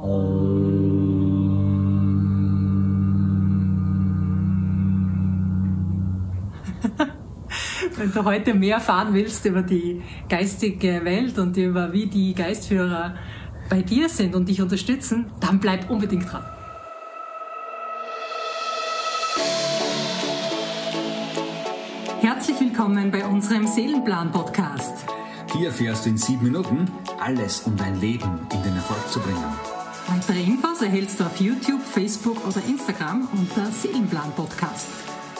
Wenn du heute mehr erfahren willst über die geistige Welt und über wie die Geistführer bei dir sind und dich unterstützen, dann bleib unbedingt dran. Herzlich willkommen bei unserem Seelenplan-Podcast. Hier erfährst du in sieben Minuten alles, um dein Leben in den Erfolg zu bringen. Weitere Infos erhältst du auf YouTube, Facebook oder Instagram unter Seelenplan-Podcast.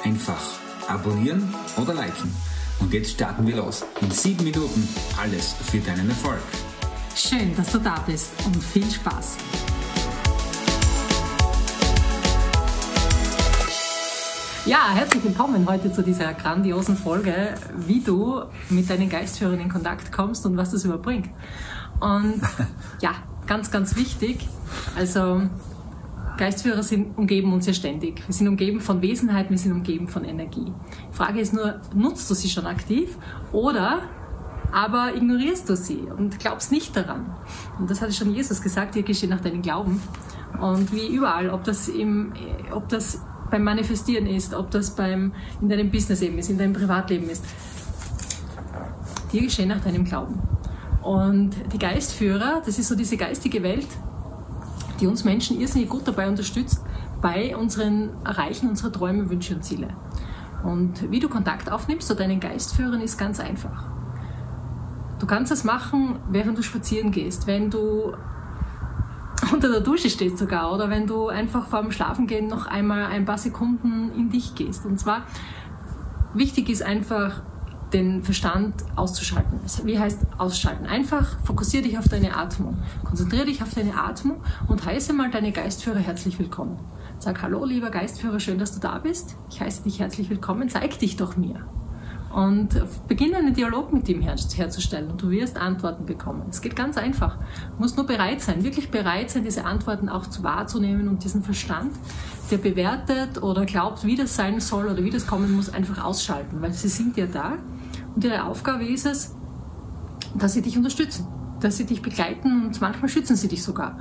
Einfach abonnieren oder liken. Und jetzt starten wir los. In sieben Minuten alles für deinen Erfolg. Schön, dass du da bist und viel Spaß. Ja, herzlich willkommen heute zu dieser grandiosen Folge, wie du mit deinen Geistführern in Kontakt kommst und was das überbringt. Und ja, ganz, ganz wichtig. Also Geistführer sind, umgeben uns ja ständig. Wir sind umgeben von Wesenheiten, wir sind umgeben von Energie. Die Frage ist nur, nutzt du sie schon aktiv oder aber ignorierst du sie und glaubst nicht daran. Und das hatte schon Jesus gesagt, dir geschieht nach deinem Glauben. Und wie überall, ob das, im, ob das beim Manifestieren ist, ob das beim, in deinem Business eben ist, in deinem Privatleben ist, dir geschehen nach deinem Glauben. Und die Geistführer, das ist so diese geistige Welt, die uns Menschen irrsinnig gut dabei unterstützt, bei unseren Erreichen unserer Träume, Wünsche und Ziele. Und wie du Kontakt aufnimmst zu deinen Geistführern ist ganz einfach. Du kannst das machen, während du spazieren gehst, wenn du unter der Dusche stehst sogar oder wenn du einfach vor dem Schlafengehen noch einmal ein paar Sekunden in dich gehst. Und zwar wichtig ist einfach, den Verstand auszuschalten. Wie heißt ausschalten? Einfach fokussiere dich auf deine Atmung. Konzentriere dich auf deine Atmung und heiße mal deine Geistführer herzlich willkommen. Sag Hallo, lieber Geistführer, schön, dass du da bist. Ich heiße dich herzlich willkommen. Zeig dich doch mir und beginne einen Dialog mit ihm her herzustellen und du wirst Antworten bekommen. Es geht ganz einfach. Du musst nur bereit sein, wirklich bereit sein, diese Antworten auch zu wahrzunehmen und diesen Verstand, der bewertet oder glaubt, wie das sein soll oder wie das kommen muss, einfach ausschalten, weil sie sind ja da und ihre Aufgabe ist es, dass sie dich unterstützen dass sie dich begleiten und manchmal schützen sie dich sogar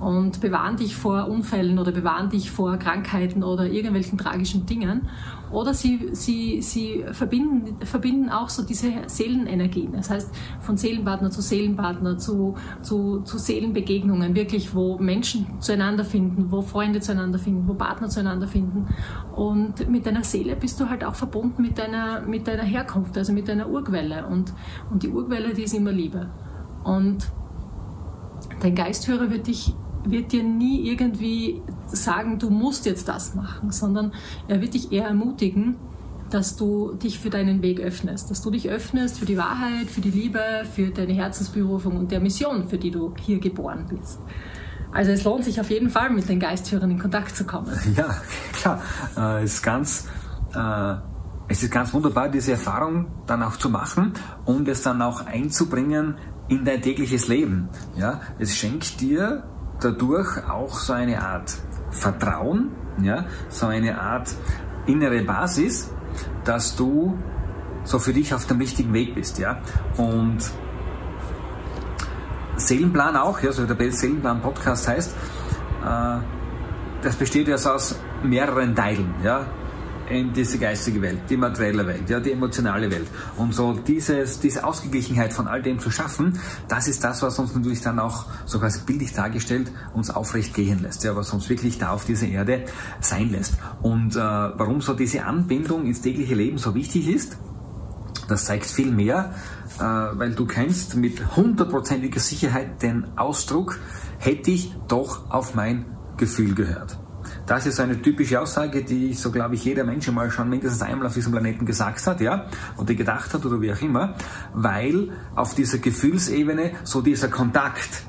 und bewahren dich vor Unfällen oder bewahren dich vor Krankheiten oder irgendwelchen tragischen Dingen. Oder sie, sie, sie verbinden, verbinden auch so diese Seelenenergien. Das heißt, von Seelenpartner zu Seelenpartner zu, zu, zu Seelenbegegnungen, wirklich, wo Menschen zueinander finden, wo Freunde zueinander finden, wo Partner zueinander finden. Und mit deiner Seele bist du halt auch verbunden mit deiner, mit deiner Herkunft, also mit deiner Urquelle. Und, und die Urquelle, die ist immer Liebe. Und dein Geistführer wird, dich, wird dir nie irgendwie sagen, du musst jetzt das machen, sondern er wird dich eher ermutigen, dass du dich für deinen Weg öffnest, dass du dich öffnest für die Wahrheit, für die Liebe, für deine Herzensberufung und der Mission, für die du hier geboren bist. Also es lohnt sich auf jeden Fall, mit den Geistführern in Kontakt zu kommen. Ja, klar. Äh, ist ganz, äh, es ist ganz wunderbar, diese Erfahrung dann auch zu machen und es dann auch einzubringen in dein tägliches Leben. Ja, es schenkt dir dadurch auch so eine Art Vertrauen, ja, so eine Art innere Basis, dass du so für dich auf dem richtigen Weg bist, ja. Und Seelenplan auch, ja, so der Bell Seelenplan Podcast heißt, äh, das besteht ja aus mehreren Teilen, ja in diese geistige Welt, die materielle Welt, ja, die emotionale Welt. Und so dieses, diese Ausgeglichenheit von all dem zu schaffen, das ist das, was uns natürlich dann auch, so quasi bildlich dargestellt, uns aufrecht gehen lässt, ja, was uns wirklich da auf dieser Erde sein lässt. Und äh, warum so diese Anbindung ins tägliche Leben so wichtig ist, das zeigt viel mehr, äh, weil du kennst mit hundertprozentiger Sicherheit den Ausdruck, hätte ich doch auf mein Gefühl gehört. Das ist eine typische Aussage, die so, glaube ich, jeder Mensch mal schon mindestens einmal auf diesem Planeten gesagt hat, ja, oder gedacht hat oder wie auch immer, weil auf dieser Gefühlsebene so dieser Kontakt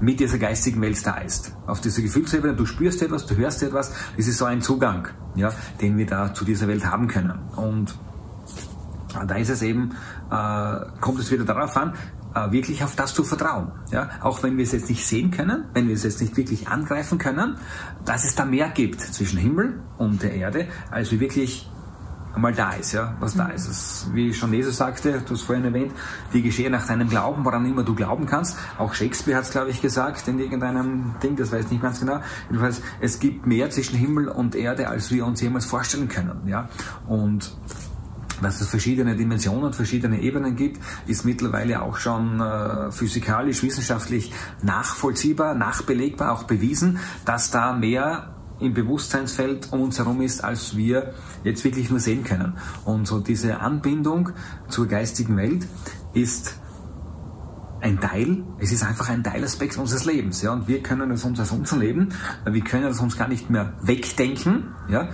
mit dieser geistigen Welt da ist. Auf dieser Gefühlsebene, du spürst etwas, du hörst etwas, das ist so ein Zugang, ja, den wir da zu dieser Welt haben können. Und da ist es eben, äh, kommt es wieder darauf an, äh, wirklich auf das zu vertrauen. Ja? Auch wenn wir es jetzt nicht sehen können, wenn wir es jetzt nicht wirklich angreifen können, dass es da mehr gibt zwischen Himmel und der Erde, als wir wirklich einmal da ist, ja, was da ist. Das, wie schon Jesus sagte, du hast vorhin erwähnt, die geschehe nach deinem Glauben, woran immer du glauben kannst. Auch Shakespeare hat es, glaube ich, gesagt in irgendeinem Ding, das weiß ich nicht ganz genau. Jedenfalls, es gibt mehr zwischen Himmel und Erde, als wir uns jemals vorstellen können, ja. Und dass es verschiedene Dimensionen, verschiedene Ebenen gibt, ist mittlerweile auch schon äh, physikalisch, wissenschaftlich nachvollziehbar, nachbelegbar, auch bewiesen, dass da mehr im Bewusstseinsfeld um uns herum ist, als wir jetzt wirklich nur sehen können. Und so diese Anbindung zur geistigen Welt ist ein Teil, es ist einfach ein Teilaspekt unseres Lebens, ja, und wir können es uns aus unserem Leben, wir können es uns gar nicht mehr wegdenken, ja,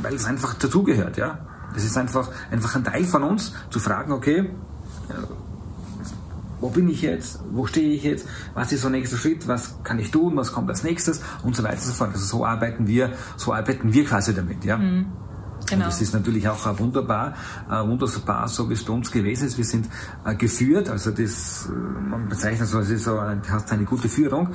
weil es einfach dazugehört, ja. Das ist einfach, einfach ein Teil von uns, zu fragen, okay, wo bin ich jetzt, wo stehe ich jetzt, was ist der nächste Schritt, was kann ich tun, was kommt als nächstes und so weiter und so fort. Also so arbeiten wir, so arbeiten wir quasi damit, ja. Mhm. Genau. Und das ist natürlich auch wunderbar, äh, wunderbar, so wie es bei uns gewesen ist. Wir sind äh, geführt, also das, äh, man bezeichnet so, es ist so, hast eine gute Führung.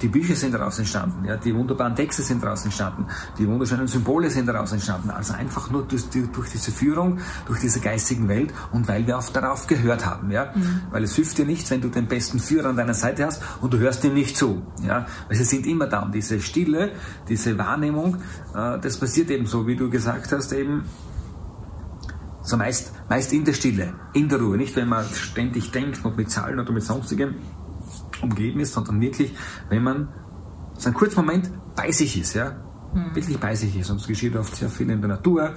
Die Bücher sind daraus entstanden, ja, die wunderbaren Texte sind daraus entstanden, die wunderschönen Symbole sind daraus entstanden. Also einfach nur durch, durch diese Führung, durch diese geistigen Welt und weil wir auch darauf gehört haben, ja. Mhm. Weil es hilft dir nichts, wenn du den besten Führer an deiner Seite hast und du hörst ihm nicht zu, ja. Weil sie sind immer da und diese Stille, diese Wahrnehmung, das passiert eben so, wie du gesagt gesagt hast, eben so meist, meist in der Stille, in der Ruhe, nicht wenn man ständig denkt und mit Zahlen oder mit sonstigem umgeben ist, sondern wirklich, wenn man so einen kurzen Moment bei sich ist, ja, mhm. wirklich bei sich ist. Und es geschieht oft sehr viel in der Natur,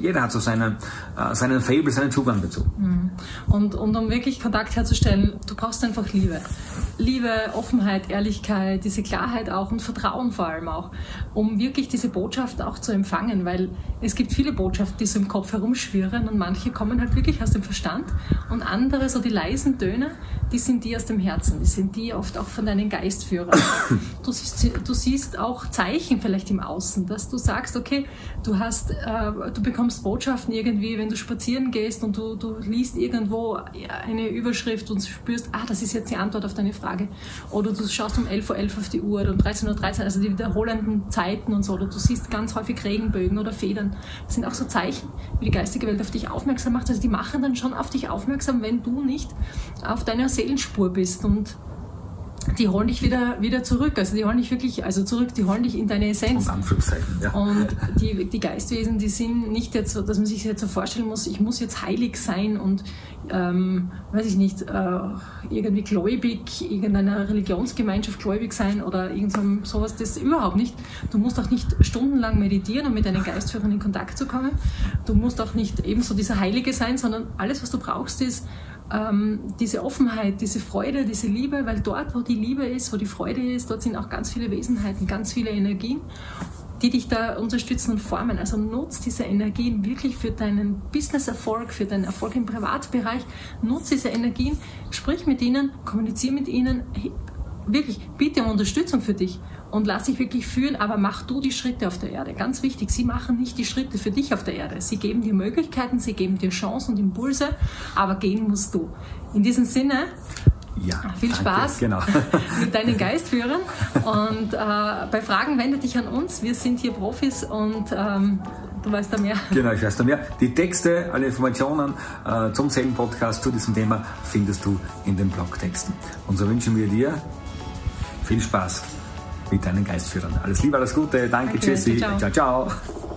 jeder hat so seinen, äh, seinen Fable, seinen Zugang dazu. Mhm. Und, und um wirklich Kontakt herzustellen, du brauchst einfach Liebe. Liebe, Offenheit, Ehrlichkeit, diese Klarheit auch und Vertrauen vor allem auch, um wirklich diese Botschaft auch zu empfangen, weil es gibt viele Botschaften, die so im Kopf herumschwirren und manche kommen halt wirklich aus dem Verstand und andere, so die leisen Töne, die sind die aus dem Herzen, die sind die oft auch von deinen Geistführern. Du siehst, du siehst auch Zeichen vielleicht im Außen, dass du sagst, okay, du hast, äh, du bekommst Botschaften irgendwie, wenn du spazieren gehst und du, du liest irgendwo eine Überschrift und spürst, ah, das ist jetzt die Antwort auf deine Frage. Oder du schaust um 11.11 Uhr .11 auf die Uhr oder um 13.13 Uhr, .13, also die wiederholenden Zeiten und so. Oder du siehst ganz häufig Regenbögen oder Federn. Das sind auch so Zeichen, wie die geistige Welt auf dich aufmerksam macht. Also die machen dann schon auf dich aufmerksam, wenn du nicht auf deiner Seelenspur bist und die holen dich wieder, wieder zurück. Also die holen dich wirklich, also zurück, die holen dich in deine Essenz. Und Anführungszeichen, ja. Und die, die Geistwesen, die sind nicht jetzt so, dass man sich jetzt so vorstellen muss, ich muss jetzt heilig sein und, ähm, weiß ich nicht, äh, irgendwie gläubig, irgendeiner Religionsgemeinschaft gläubig sein oder irgend so, sowas, das überhaupt nicht. Du musst auch nicht stundenlang meditieren, um mit deinen Geistführern in Kontakt zu kommen. Du musst auch nicht ebenso dieser Heilige sein, sondern alles, was du brauchst, ist ähm, diese Offenheit, diese Freude, diese Liebe, weil dort, wo die Liebe ist, wo die Freude ist, dort sind auch ganz viele Wesenheiten, ganz viele Energien, die dich da unterstützen und formen. Also nutz diese Energien wirklich für deinen Business-Erfolg, für deinen Erfolg im Privatbereich. Nutz diese Energien, sprich mit ihnen, kommuniziere mit ihnen, wirklich biete um Unterstützung für dich und lass dich wirklich führen, aber mach du die Schritte auf der Erde. Ganz wichtig, sie machen nicht die Schritte für dich auf der Erde. Sie geben dir Möglichkeiten, sie geben dir Chancen und Impulse, aber gehen musst du. In diesem Sinne, ja, viel danke, Spaß genau. mit deinen Geistführern und äh, bei Fragen wende dich an uns. Wir sind hier Profis und ähm, du weißt da mehr. Genau, ich weiß da mehr. Die Texte, alle Informationen äh, zum Seelen-Podcast zu diesem Thema findest du in den Blogtexten. Und so wünschen wir dir viel Spaß mit deinen Geistführern. Alles Liebe, alles Gute, danke, danke tschüssi, ciao, ciao. ciao.